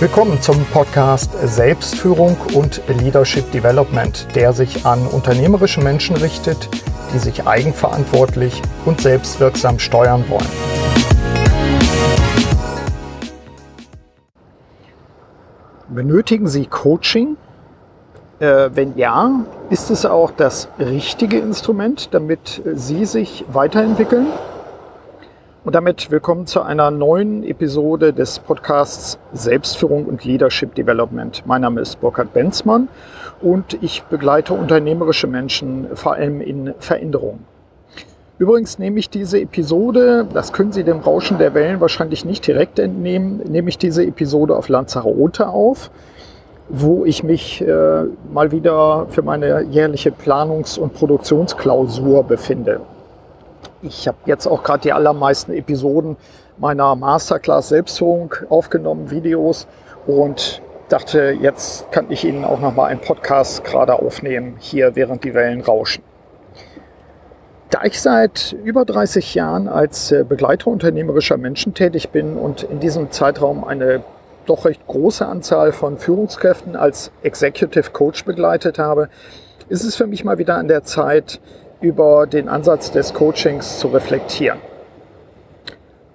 Willkommen zum Podcast Selbstführung und Leadership Development, der sich an unternehmerische Menschen richtet, die sich eigenverantwortlich und selbstwirksam steuern wollen. Benötigen Sie Coaching? Äh, wenn ja, ist es auch das richtige Instrument, damit Sie sich weiterentwickeln? Und damit willkommen zu einer neuen Episode des Podcasts Selbstführung und Leadership Development. Mein Name ist Burkhard Benzmann und ich begleite unternehmerische Menschen vor allem in Veränderung. Übrigens nehme ich diese Episode, das können Sie dem Rauschen der Wellen wahrscheinlich nicht direkt entnehmen, nehme ich diese Episode auf Lanzarote auf, wo ich mich äh, mal wieder für meine jährliche Planungs- und Produktionsklausur befinde. Ich habe jetzt auch gerade die allermeisten Episoden meiner Masterclass Selbstführung aufgenommen, Videos und dachte, jetzt kann ich Ihnen auch noch mal einen Podcast gerade aufnehmen, hier während die Wellen rauschen. Da ich seit über 30 Jahren als äh, Begleiter unternehmerischer Menschen tätig bin und in diesem Zeitraum eine doch recht große Anzahl von Führungskräften als Executive Coach begleitet habe, ist es für mich mal wieder an der Zeit, über den Ansatz des Coachings zu reflektieren.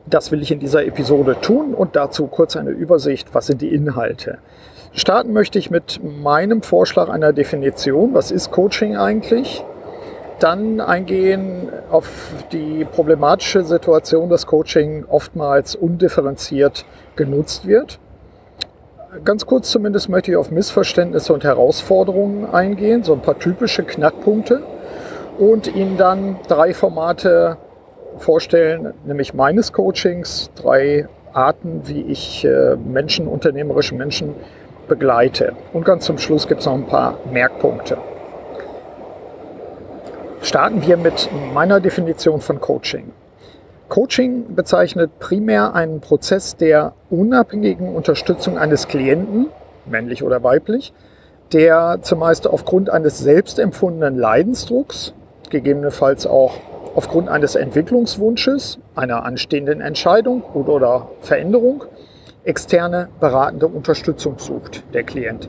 Das will ich in dieser Episode tun und dazu kurz eine Übersicht, was sind die Inhalte. Starten möchte ich mit meinem Vorschlag einer Definition. Was ist Coaching eigentlich? Dann eingehen auf die problematische Situation, dass Coaching oftmals undifferenziert genutzt wird. Ganz kurz zumindest möchte ich auf Missverständnisse und Herausforderungen eingehen, so ein paar typische Knackpunkte und Ihnen dann drei Formate vorstellen, nämlich meines Coachings, drei Arten, wie ich äh, Menschen, unternehmerische Menschen begleite. Und ganz zum Schluss gibt es noch ein paar Merkpunkte. Starten wir mit meiner Definition von Coaching. Coaching bezeichnet primär einen Prozess der unabhängigen Unterstützung eines Klienten, männlich oder weiblich, der zumeist aufgrund eines selbstempfundenen Leidensdrucks gegebenenfalls auch aufgrund eines Entwicklungswunsches, einer anstehenden Entscheidung oder Veränderung externe beratende Unterstützung sucht, der Klient.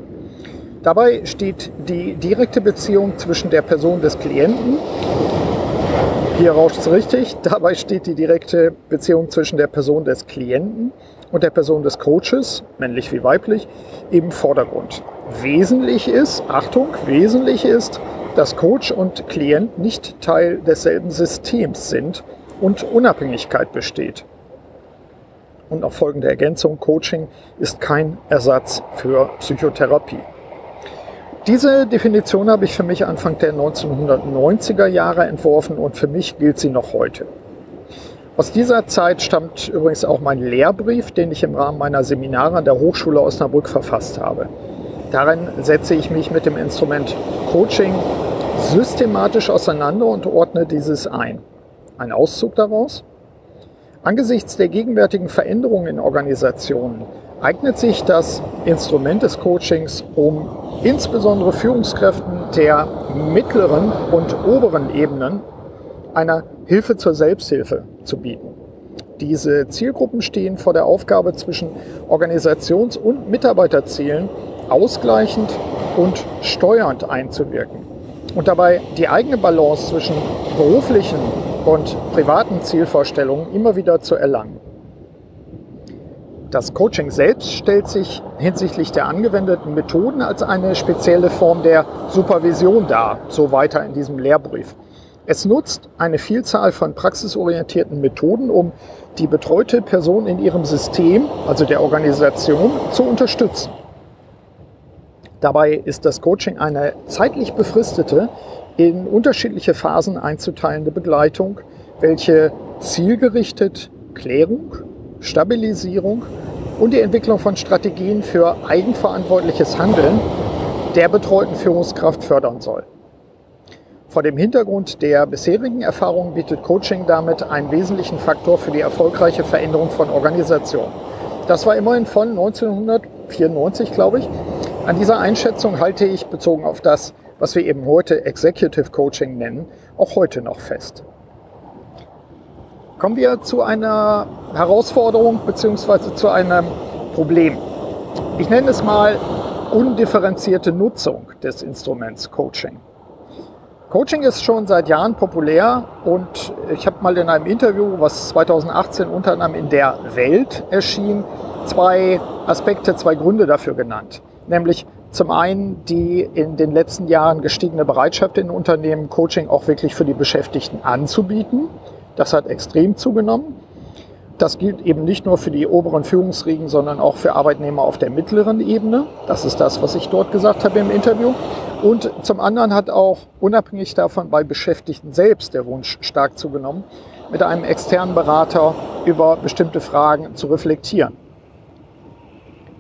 Dabei steht die direkte Beziehung zwischen der Person des Klienten, hier rauscht es richtig, dabei steht die direkte Beziehung zwischen der Person des Klienten und der Person des Coaches, männlich wie weiblich, im Vordergrund. Wesentlich ist, Achtung, wesentlich ist, dass Coach und Klient nicht Teil desselben Systems sind und Unabhängigkeit besteht. Und noch folgende Ergänzung, Coaching ist kein Ersatz für Psychotherapie. Diese Definition habe ich für mich Anfang der 1990er Jahre entworfen und für mich gilt sie noch heute. Aus dieser Zeit stammt übrigens auch mein Lehrbrief, den ich im Rahmen meiner Seminare an der Hochschule Osnabrück verfasst habe. Darin setze ich mich mit dem Instrument Coaching systematisch auseinander und ordne dieses ein. Ein Auszug daraus? Angesichts der gegenwärtigen Veränderungen in Organisationen eignet sich das Instrument des Coachings, um insbesondere Führungskräften der mittleren und oberen Ebenen einer Hilfe zur Selbsthilfe zu bieten. Diese Zielgruppen stehen vor der Aufgabe zwischen Organisations- und Mitarbeiterzielen ausgleichend und steuernd einzuwirken und dabei die eigene Balance zwischen beruflichen und privaten Zielvorstellungen immer wieder zu erlangen. Das Coaching selbst stellt sich hinsichtlich der angewendeten Methoden als eine spezielle Form der Supervision dar, so weiter in diesem Lehrbrief. Es nutzt eine Vielzahl von praxisorientierten Methoden, um die betreute Person in ihrem System, also der Organisation, zu unterstützen. Dabei ist das Coaching eine zeitlich befristete, in unterschiedliche Phasen einzuteilende Begleitung, welche zielgerichtet Klärung, Stabilisierung und die Entwicklung von Strategien für eigenverantwortliches Handeln der betreuten Führungskraft fördern soll. Vor dem Hintergrund der bisherigen Erfahrungen bietet Coaching damit einen wesentlichen Faktor für die erfolgreiche Veränderung von Organisationen. Das war immerhin von 1994, glaube ich, an dieser Einschätzung halte ich, bezogen auf das, was wir eben heute Executive Coaching nennen, auch heute noch fest. Kommen wir zu einer Herausforderung bzw. zu einem Problem. Ich nenne es mal undifferenzierte Nutzung des Instruments Coaching. Coaching ist schon seit Jahren populär und ich habe mal in einem Interview, was 2018 unter anderem in der Welt erschien, zwei Aspekte, zwei Gründe dafür genannt. Nämlich zum einen die in den letzten Jahren gestiegene Bereitschaft in Unternehmen, Coaching auch wirklich für die Beschäftigten anzubieten. Das hat extrem zugenommen. Das gilt eben nicht nur für die oberen Führungsriegen, sondern auch für Arbeitnehmer auf der mittleren Ebene. Das ist das, was ich dort gesagt habe im Interview. Und zum anderen hat auch unabhängig davon bei Beschäftigten selbst der Wunsch stark zugenommen, mit einem externen Berater über bestimmte Fragen zu reflektieren.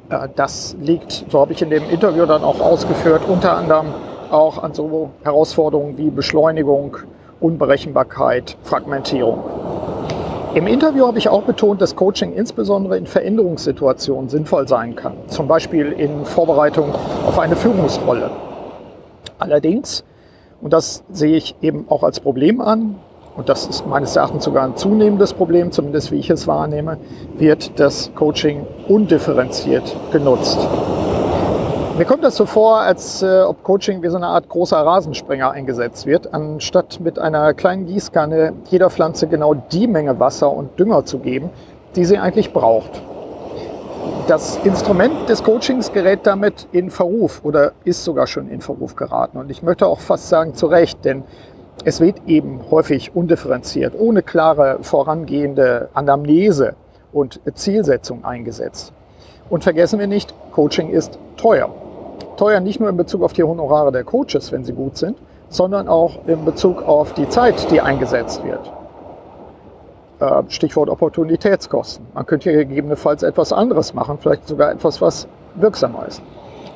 Äh, das liegt, so habe ich in dem Interview dann auch ausgeführt, unter anderem auch an so Herausforderungen wie Beschleunigung, Unberechenbarkeit, Fragmentierung. Im Interview habe ich auch betont, dass Coaching insbesondere in Veränderungssituationen sinnvoll sein kann, zum Beispiel in Vorbereitung auf eine Führungsrolle. Allerdings, und das sehe ich eben auch als Problem an, und das ist meines Erachtens sogar ein zunehmendes Problem, zumindest wie ich es wahrnehme, wird das Coaching undifferenziert genutzt. Mir kommt das so vor, als äh, ob Coaching wie so eine Art großer Rasensprenger eingesetzt wird, anstatt mit einer kleinen Gießkanne jeder Pflanze genau die Menge Wasser und Dünger zu geben, die sie eigentlich braucht. Das Instrument des Coachings gerät damit in Verruf oder ist sogar schon in Verruf geraten. Und ich möchte auch fast sagen zu Recht, denn es wird eben häufig undifferenziert, ohne klare vorangehende Anamnese und Zielsetzung eingesetzt. Und vergessen wir nicht, Coaching ist teuer. Teuer nicht nur in Bezug auf die Honorare der Coaches, wenn sie gut sind, sondern auch in Bezug auf die Zeit, die eingesetzt wird. Äh, Stichwort Opportunitätskosten. Man könnte hier gegebenenfalls etwas anderes machen, vielleicht sogar etwas, was wirksamer ist.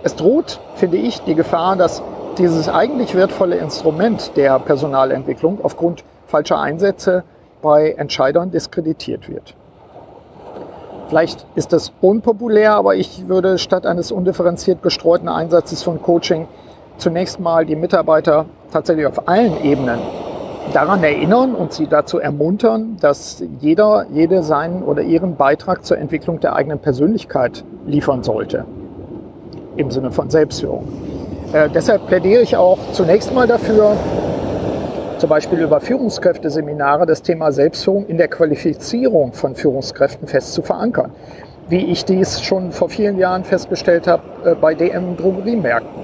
Es droht, finde ich, die Gefahr, dass dieses eigentlich wertvolle Instrument der Personalentwicklung aufgrund falscher Einsätze bei Entscheidern diskreditiert wird. Vielleicht ist das unpopulär, aber ich würde statt eines undifferenziert gestreuten Einsatzes von Coaching zunächst mal die Mitarbeiter tatsächlich auf allen Ebenen daran erinnern und sie dazu ermuntern, dass jeder, jede seinen oder ihren Beitrag zur Entwicklung der eigenen Persönlichkeit liefern sollte. Im Sinne von Selbstführung. Äh, deshalb plädiere ich auch zunächst mal dafür, zum Beispiel über Führungskräfteseminare das Thema Selbstführung in der Qualifizierung von Führungskräften fest zu verankern. Wie ich dies schon vor vielen Jahren festgestellt habe äh, bei DM Drogeriemärkten.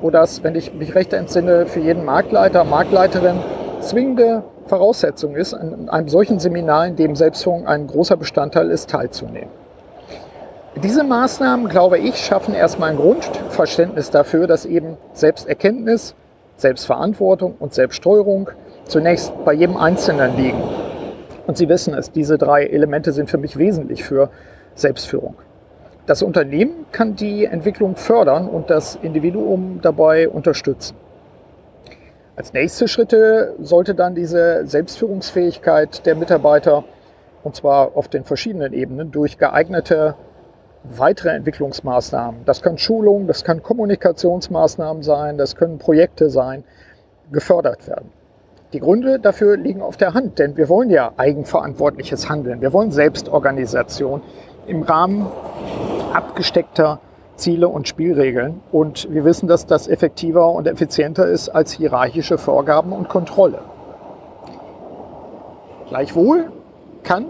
Wo das, wenn ich mich recht entsinne, für jeden Marktleiter, Marktleiterin zwingende Voraussetzung ist, an einem solchen Seminar, in dem Selbstführung ein großer Bestandteil ist, teilzunehmen. Diese Maßnahmen, glaube ich, schaffen erstmal ein Grundverständnis dafür, dass eben Selbsterkenntnis, Selbstverantwortung und Selbststeuerung zunächst bei jedem Einzelnen liegen. Und Sie wissen es, diese drei Elemente sind für mich wesentlich für Selbstführung. Das Unternehmen kann die Entwicklung fördern und das Individuum dabei unterstützen. Als nächste Schritte sollte dann diese Selbstführungsfähigkeit der Mitarbeiter, und zwar auf den verschiedenen Ebenen, durch geeignete weitere Entwicklungsmaßnahmen, das kann Schulung, das kann Kommunikationsmaßnahmen sein, das können Projekte sein, gefördert werden. Die Gründe dafür liegen auf der Hand, denn wir wollen ja eigenverantwortliches Handeln. Wir wollen Selbstorganisation im Rahmen abgesteckter Ziele und Spielregeln. Und wir wissen, dass das effektiver und effizienter ist als hierarchische Vorgaben und Kontrolle. Gleichwohl kann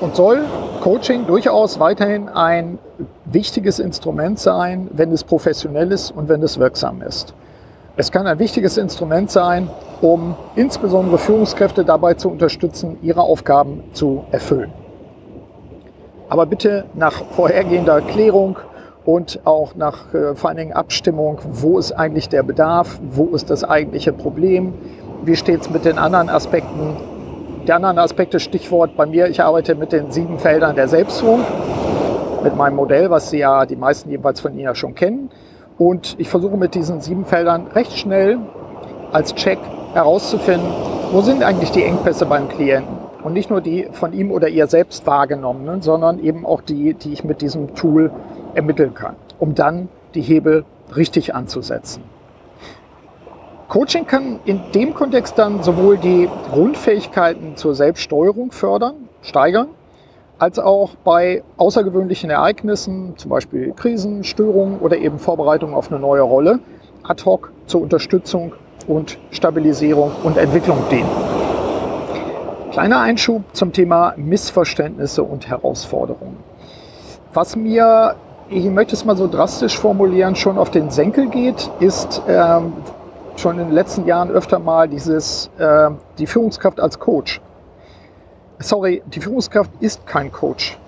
und soll Coaching durchaus weiterhin ein wichtiges Instrument sein, wenn es professionell ist und wenn es wirksam ist. Es kann ein wichtiges Instrument sein, um insbesondere Führungskräfte dabei zu unterstützen, ihre Aufgaben zu erfüllen. Aber bitte nach vorhergehender Klärung und auch nach äh, vor allen Dingen Abstimmung, wo ist eigentlich der Bedarf, wo ist das eigentliche Problem, wie steht es mit den anderen Aspekten die anderen Aspekte, Stichwort bei mir, ich arbeite mit den sieben Feldern der Selbstführung, mit meinem Modell, was Sie ja die meisten jedenfalls von Ihnen ja schon kennen. Und ich versuche mit diesen sieben Feldern recht schnell als Check herauszufinden, wo sind eigentlich die Engpässe beim Klienten. Und nicht nur die von ihm oder ihr selbst wahrgenommenen, sondern eben auch die, die ich mit diesem Tool ermitteln kann, um dann die Hebel richtig anzusetzen. Coaching kann in dem Kontext dann sowohl die Grundfähigkeiten zur Selbststeuerung fördern, steigern, als auch bei außergewöhnlichen Ereignissen, zum Beispiel Krisen, Störungen oder eben Vorbereitungen auf eine neue Rolle, ad hoc zur Unterstützung und Stabilisierung und Entwicklung dienen. Kleiner Einschub zum Thema Missverständnisse und Herausforderungen. Was mir, ich möchte es mal so drastisch formulieren, schon auf den Senkel geht, ist ähm, schon in den letzten Jahren öfter mal dieses, äh, die Führungskraft als Coach. Sorry, die Führungskraft ist kein Coach.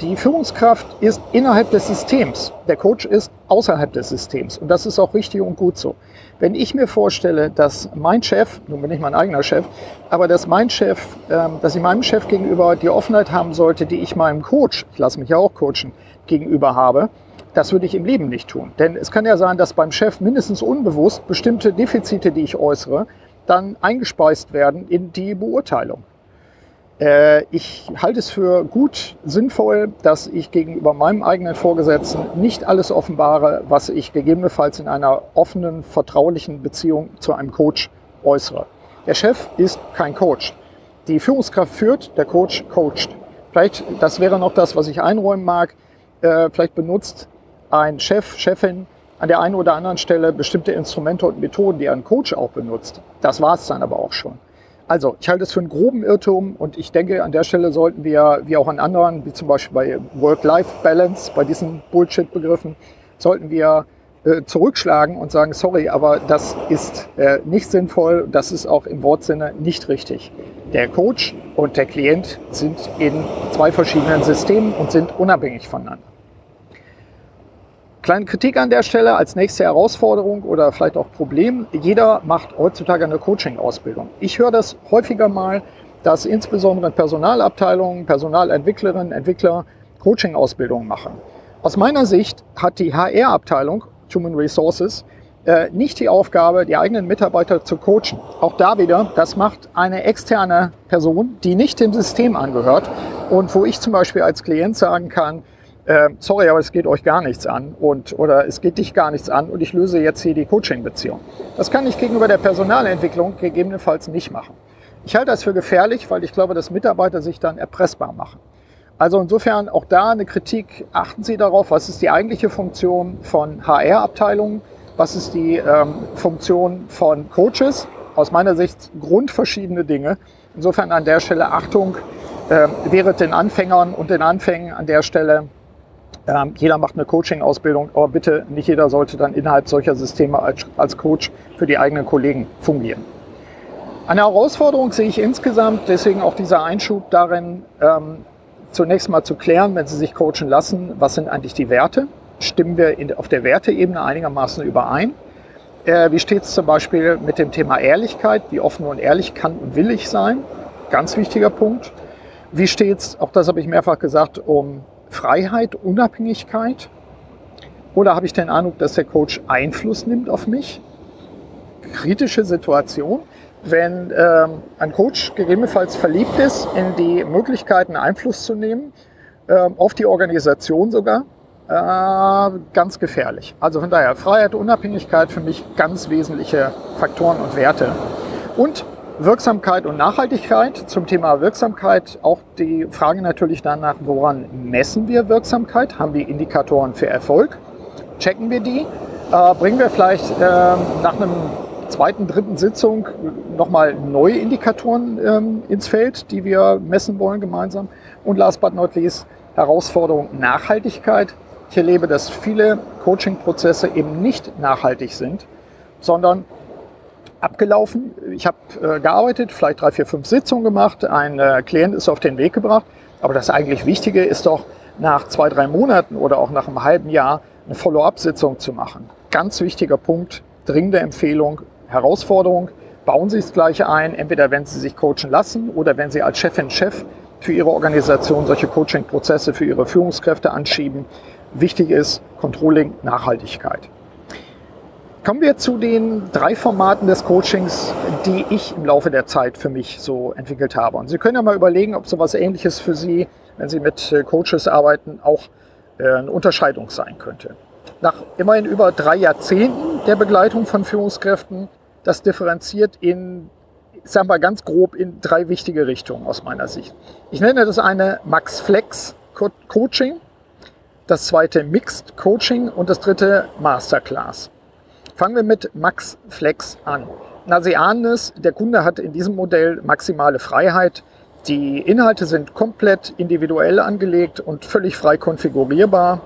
Die Führungskraft ist innerhalb des Systems. Der Coach ist außerhalb des Systems. Und das ist auch richtig und gut so. Wenn ich mir vorstelle, dass mein Chef, nun bin ich mein eigener Chef, aber dass mein Chef, ähm, dass ich meinem Chef gegenüber die Offenheit haben sollte, die ich meinem Coach, ich lasse mich ja auch coachen, gegenüber habe, das würde ich im Leben nicht tun. Denn es kann ja sein, dass beim Chef mindestens unbewusst bestimmte Defizite, die ich äußere, dann eingespeist werden in die Beurteilung. Äh, ich halte es für gut sinnvoll, dass ich gegenüber meinem eigenen Vorgesetzten nicht alles offenbare, was ich gegebenenfalls in einer offenen, vertraulichen Beziehung zu einem Coach äußere. Der Chef ist kein Coach. Die Führungskraft führt, der Coach coacht. Vielleicht, das wäre noch das, was ich einräumen mag, äh, vielleicht benutzt ein Chef, Chefin an der einen oder anderen Stelle bestimmte Instrumente und Methoden, die ein Coach auch benutzt. Das war es dann aber auch schon. Also, ich halte es für einen groben Irrtum und ich denke, an der Stelle sollten wir, wie auch an anderen, wie zum Beispiel bei Work-Life-Balance, bei diesen Bullshit-Begriffen, sollten wir äh, zurückschlagen und sagen, sorry, aber das ist äh, nicht sinnvoll, das ist auch im Wortsinne nicht richtig. Der Coach und der Klient sind in zwei verschiedenen Systemen und sind unabhängig voneinander. Kleine Kritik an der Stelle als nächste Herausforderung oder vielleicht auch Problem. Jeder macht heutzutage eine Coaching-Ausbildung. Ich höre das häufiger mal, dass insbesondere in Personalabteilungen, Personalentwicklerinnen, Entwickler Coaching-Ausbildungen machen. Aus meiner Sicht hat die HR-Abteilung, Human Resources, äh, nicht die Aufgabe, die eigenen Mitarbeiter zu coachen. Auch da wieder, das macht eine externe Person, die nicht dem System angehört und wo ich zum Beispiel als Klient sagen kann, äh, sorry, aber es geht euch gar nichts an und oder es geht dich gar nichts an und ich löse jetzt hier die Coaching-Beziehung. Das kann ich gegenüber der Personalentwicklung gegebenenfalls nicht machen. Ich halte das für gefährlich, weil ich glaube, dass Mitarbeiter sich dann erpressbar machen. Also insofern auch da eine Kritik. Achten Sie darauf, was ist die eigentliche Funktion von HR-Abteilungen, was ist die ähm, Funktion von Coaches. Aus meiner Sicht grundverschiedene Dinge. Insofern an der Stelle Achtung, äh, während den Anfängern und den Anfängen an der Stelle ähm, jeder macht eine Coaching-Ausbildung, aber bitte nicht jeder sollte dann innerhalb solcher Systeme als, als Coach für die eigenen Kollegen fungieren. Eine Herausforderung sehe ich insgesamt, deswegen auch dieser Einschub darin, ähm, zunächst mal zu klären, wenn Sie sich coachen lassen, was sind eigentlich die Werte? Stimmen wir in, auf der Werteebene einigermaßen überein? Äh, wie steht es zum Beispiel mit dem Thema Ehrlichkeit? Wie offen und ehrlich kann und will ich sein? Ganz wichtiger Punkt. Wie steht es, auch das habe ich mehrfach gesagt, um Freiheit, Unabhängigkeit? Oder habe ich den Eindruck, dass der Coach Einfluss nimmt auf mich? Kritische Situation. Wenn ähm, ein Coach gegebenenfalls verliebt ist in die Möglichkeiten, Einfluss zu nehmen, äh, auf die Organisation sogar, äh, ganz gefährlich. Also von daher Freiheit, Unabhängigkeit für mich ganz wesentliche Faktoren und Werte. Und Wirksamkeit und Nachhaltigkeit. Zum Thema Wirksamkeit auch die Frage natürlich danach, woran messen wir Wirksamkeit? Haben wir Indikatoren für Erfolg? Checken wir die? Äh, bringen wir vielleicht äh, nach einem zweiten, dritten Sitzung nochmal neue Indikatoren ähm, ins Feld, die wir messen wollen gemeinsam? Und last but not least, Herausforderung Nachhaltigkeit. Ich erlebe, dass viele Coaching-Prozesse eben nicht nachhaltig sind, sondern abgelaufen. Ich habe äh, gearbeitet, vielleicht drei, vier, fünf Sitzungen gemacht. Ein äh, Klient ist auf den Weg gebracht. Aber das eigentlich Wichtige ist doch, nach zwei, drei Monaten oder auch nach einem halben Jahr eine Follow-up-Sitzung zu machen. Ganz wichtiger Punkt, dringende Empfehlung, Herausforderung. Bauen Sie das Gleiche ein, entweder wenn Sie sich coachen lassen oder wenn Sie als Chefin, Chef für Ihre Organisation solche Coaching-Prozesse für Ihre Führungskräfte anschieben. Wichtig ist Controlling, Nachhaltigkeit. Kommen wir zu den drei Formaten des Coachings, die ich im Laufe der Zeit für mich so entwickelt habe. Und Sie können ja mal überlegen, ob sowas ähnliches für Sie, wenn Sie mit äh, Coaches arbeiten, auch äh, eine Unterscheidung sein könnte. Nach immerhin über drei Jahrzehnten der Begleitung von Führungskräften, das differenziert in sagen wir ganz grob in drei wichtige Richtungen aus meiner Sicht. Ich nenne das eine Max Flex Coaching, das zweite Mixed Coaching und das dritte Masterclass. Fangen wir mit Max Flex an. Na, Sie ahnen es, der Kunde hat in diesem Modell maximale Freiheit. Die Inhalte sind komplett individuell angelegt und völlig frei konfigurierbar.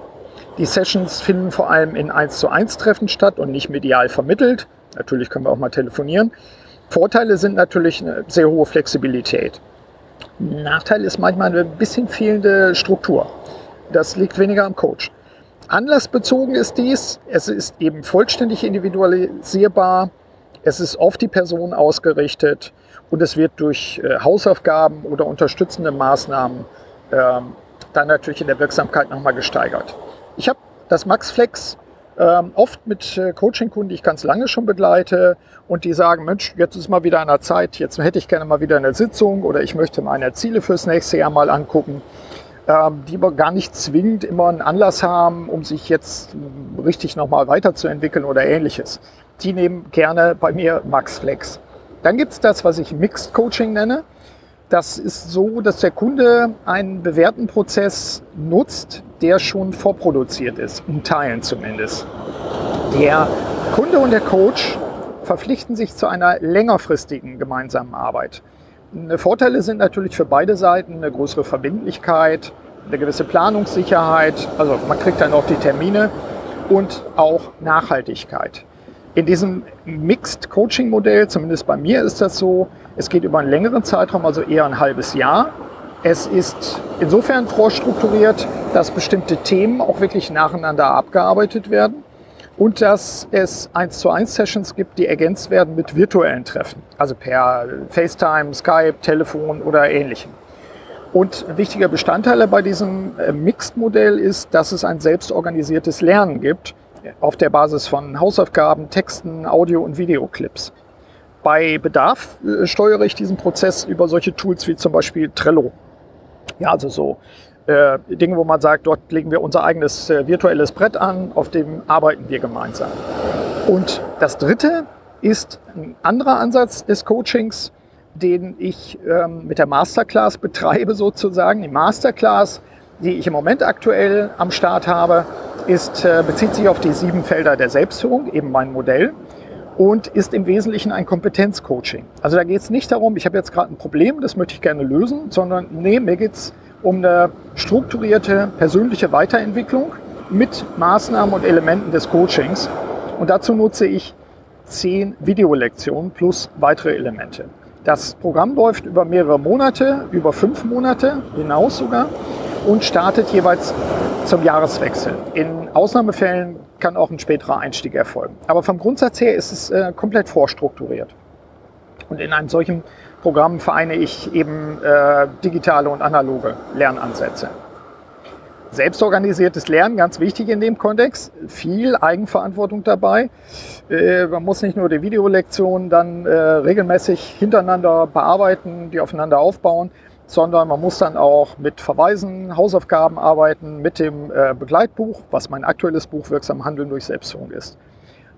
Die Sessions finden vor allem in 1 zu 1 Treffen statt und nicht medial vermittelt. Natürlich können wir auch mal telefonieren. Vorteile sind natürlich eine sehr hohe Flexibilität. Nachteil ist manchmal eine bisschen fehlende Struktur. Das liegt weniger am Coach. Anlassbezogen ist dies. Es ist eben vollständig individualisierbar. Es ist auf die Person ausgerichtet und es wird durch äh, Hausaufgaben oder unterstützende Maßnahmen ähm, dann natürlich in der Wirksamkeit nochmal gesteigert. Ich habe das MaxFlex ähm, oft mit äh, Coaching-Kunden, die ich ganz lange schon begleite und die sagen, Mensch, jetzt ist mal wieder an der Zeit, jetzt hätte ich gerne mal wieder eine Sitzung oder ich möchte meine Ziele fürs nächste Jahr mal angucken, die aber gar nicht zwingend immer einen Anlass haben, um sich jetzt ähm, richtig nochmal weiterzuentwickeln oder ähnliches. Die nehmen gerne bei mir MaxFlex. Dann gibt es das, was ich Mixed Coaching nenne. Das ist so, dass der Kunde einen bewährten Prozess nutzt, der schon vorproduziert ist, in Teilen zumindest. Der Kunde und der Coach verpflichten sich zu einer längerfristigen gemeinsamen Arbeit. Vorteile sind natürlich für beide Seiten eine größere Verbindlichkeit, eine gewisse Planungssicherheit, also man kriegt dann auch die Termine und auch Nachhaltigkeit. In diesem Mixed Coaching Modell, zumindest bei mir ist das so, es geht über einen längeren Zeitraum, also eher ein halbes Jahr. Es ist insofern vorstrukturiert, dass bestimmte Themen auch wirklich nacheinander abgearbeitet werden und dass es 1 zu 1 Sessions gibt, die ergänzt werden mit virtuellen Treffen, also per FaceTime, Skype, Telefon oder ähnlichem. Und ein wichtiger Bestandteil bei diesem äh, Mixed-Modell ist, dass es ein selbstorganisiertes Lernen gibt auf der Basis von Hausaufgaben, Texten, Audio- und Videoclips. Bei Bedarf äh, steuere ich diesen Prozess über solche Tools wie zum Beispiel Trello. Ja, also so äh, Dinge, wo man sagt, dort legen wir unser eigenes äh, virtuelles Brett an, auf dem arbeiten wir gemeinsam. Und das Dritte ist ein anderer Ansatz des Coachings, den ich ähm, mit der Masterclass betreibe sozusagen. Die Masterclass, die ich im Moment aktuell am Start habe, ist, äh, bezieht sich auf die sieben Felder der Selbstführung, eben mein Modell und ist im Wesentlichen ein Kompetenzcoaching. Also da geht es nicht darum, ich habe jetzt gerade ein Problem, das möchte ich gerne lösen, sondern nee, mir geht es um eine strukturierte persönliche Weiterentwicklung mit Maßnahmen und Elementen des Coachings. Und dazu nutze ich zehn Videolektionen plus weitere Elemente. Das Programm läuft über mehrere Monate, über fünf Monate hinaus sogar und startet jeweils zum Jahreswechsel. In Ausnahmefällen kann auch ein späterer Einstieg erfolgen. Aber vom Grundsatz her ist es äh, komplett vorstrukturiert. Und in einem solchen Programm vereine ich eben äh, digitale und analoge Lernansätze. Selbstorganisiertes Lernen, ganz wichtig in dem Kontext. Viel Eigenverantwortung dabei. Äh, man muss nicht nur die Videolektionen dann äh, regelmäßig hintereinander bearbeiten, die aufeinander aufbauen, sondern man muss dann auch mit Verweisen, Hausaufgaben arbeiten, mit dem äh, Begleitbuch, was mein aktuelles Buch Wirksam Handeln durch Selbstführung ist.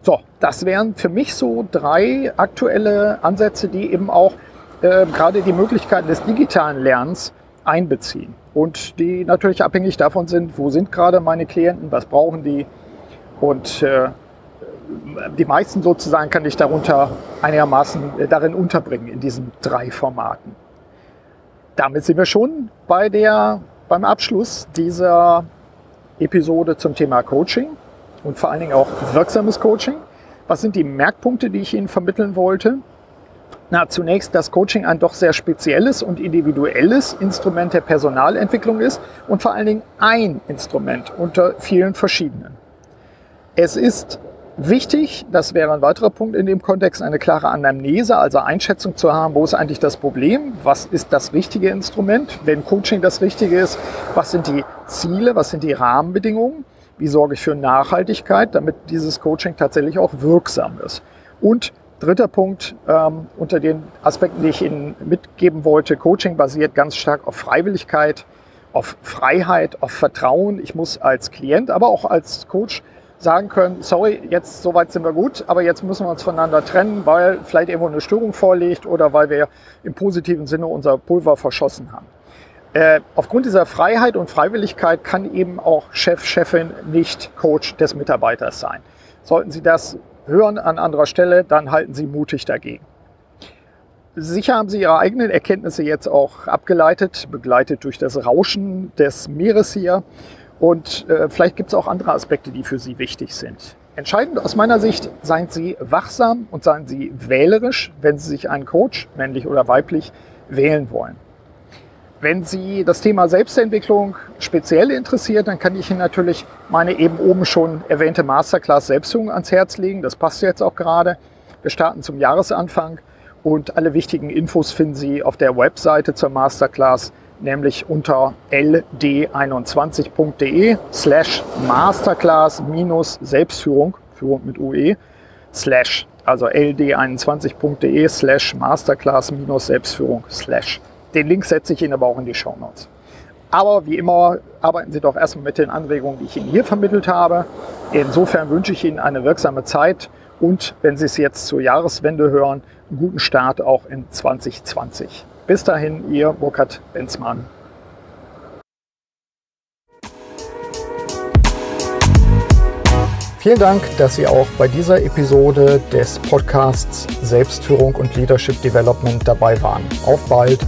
So, das wären für mich so drei aktuelle Ansätze, die eben auch äh, gerade die Möglichkeiten des digitalen Lernens einbeziehen und die natürlich abhängig davon sind, wo sind gerade meine Klienten, was brauchen die und äh, die meisten sozusagen kann ich darunter einigermaßen äh, darin unterbringen in diesen drei Formaten damit sind wir schon bei der, beim Abschluss dieser Episode zum Thema Coaching und vor allen Dingen auch wirksames Coaching. Was sind die Merkpunkte, die ich Ihnen vermitteln wollte? Na, zunächst, dass Coaching ein doch sehr spezielles und individuelles Instrument der Personalentwicklung ist und vor allen Dingen ein Instrument unter vielen verschiedenen. Es ist Wichtig, das wäre ein weiterer Punkt in dem Kontext, eine klare Anamnese, also Einschätzung zu haben, wo ist eigentlich das Problem, was ist das richtige Instrument, wenn Coaching das Richtige ist, was sind die Ziele, was sind die Rahmenbedingungen, wie sorge ich für Nachhaltigkeit, damit dieses Coaching tatsächlich auch wirksam ist. Und dritter Punkt ähm, unter den Aspekten, die ich Ihnen mitgeben wollte, Coaching basiert ganz stark auf Freiwilligkeit, auf Freiheit, auf Vertrauen. Ich muss als Klient, aber auch als Coach sagen können, sorry, jetzt soweit sind wir gut, aber jetzt müssen wir uns voneinander trennen, weil vielleicht irgendwo eine Störung vorliegt oder weil wir im positiven Sinne unser Pulver verschossen haben. Äh, aufgrund dieser Freiheit und Freiwilligkeit kann eben auch Chef, Chefin nicht Coach des Mitarbeiters sein. Sollten Sie das hören an anderer Stelle, dann halten Sie mutig dagegen. Sicher haben Sie Ihre eigenen Erkenntnisse jetzt auch abgeleitet, begleitet durch das Rauschen des Meeres hier. Und äh, vielleicht gibt es auch andere Aspekte, die für Sie wichtig sind. Entscheidend aus meiner Sicht, seien Sie wachsam und seien Sie wählerisch, wenn Sie sich einen Coach, männlich oder weiblich, wählen wollen. Wenn Sie das Thema Selbstentwicklung speziell interessiert, dann kann ich Ihnen natürlich meine eben oben schon erwähnte Masterclass Selbstführung ans Herz legen. Das passt jetzt auch gerade. Wir starten zum Jahresanfang und alle wichtigen Infos finden Sie auf der Webseite zur Masterclass nämlich unter ld21.de slash masterclass minus Selbstführung, Führung mit UE, slash, also ld21.de slash masterclass minus Selbstführung slash. Den Link setze ich Ihnen aber auch in die Show Notes. Aber wie immer arbeiten Sie doch erstmal mit den Anregungen, die ich Ihnen hier vermittelt habe. Insofern wünsche ich Ihnen eine wirksame Zeit und, wenn Sie es jetzt zur Jahreswende hören, einen guten Start auch in 2020. Bis dahin, Ihr Burkhard Benzmann. Vielen Dank, dass Sie auch bei dieser Episode des Podcasts Selbstführung und Leadership Development dabei waren. Auf bald!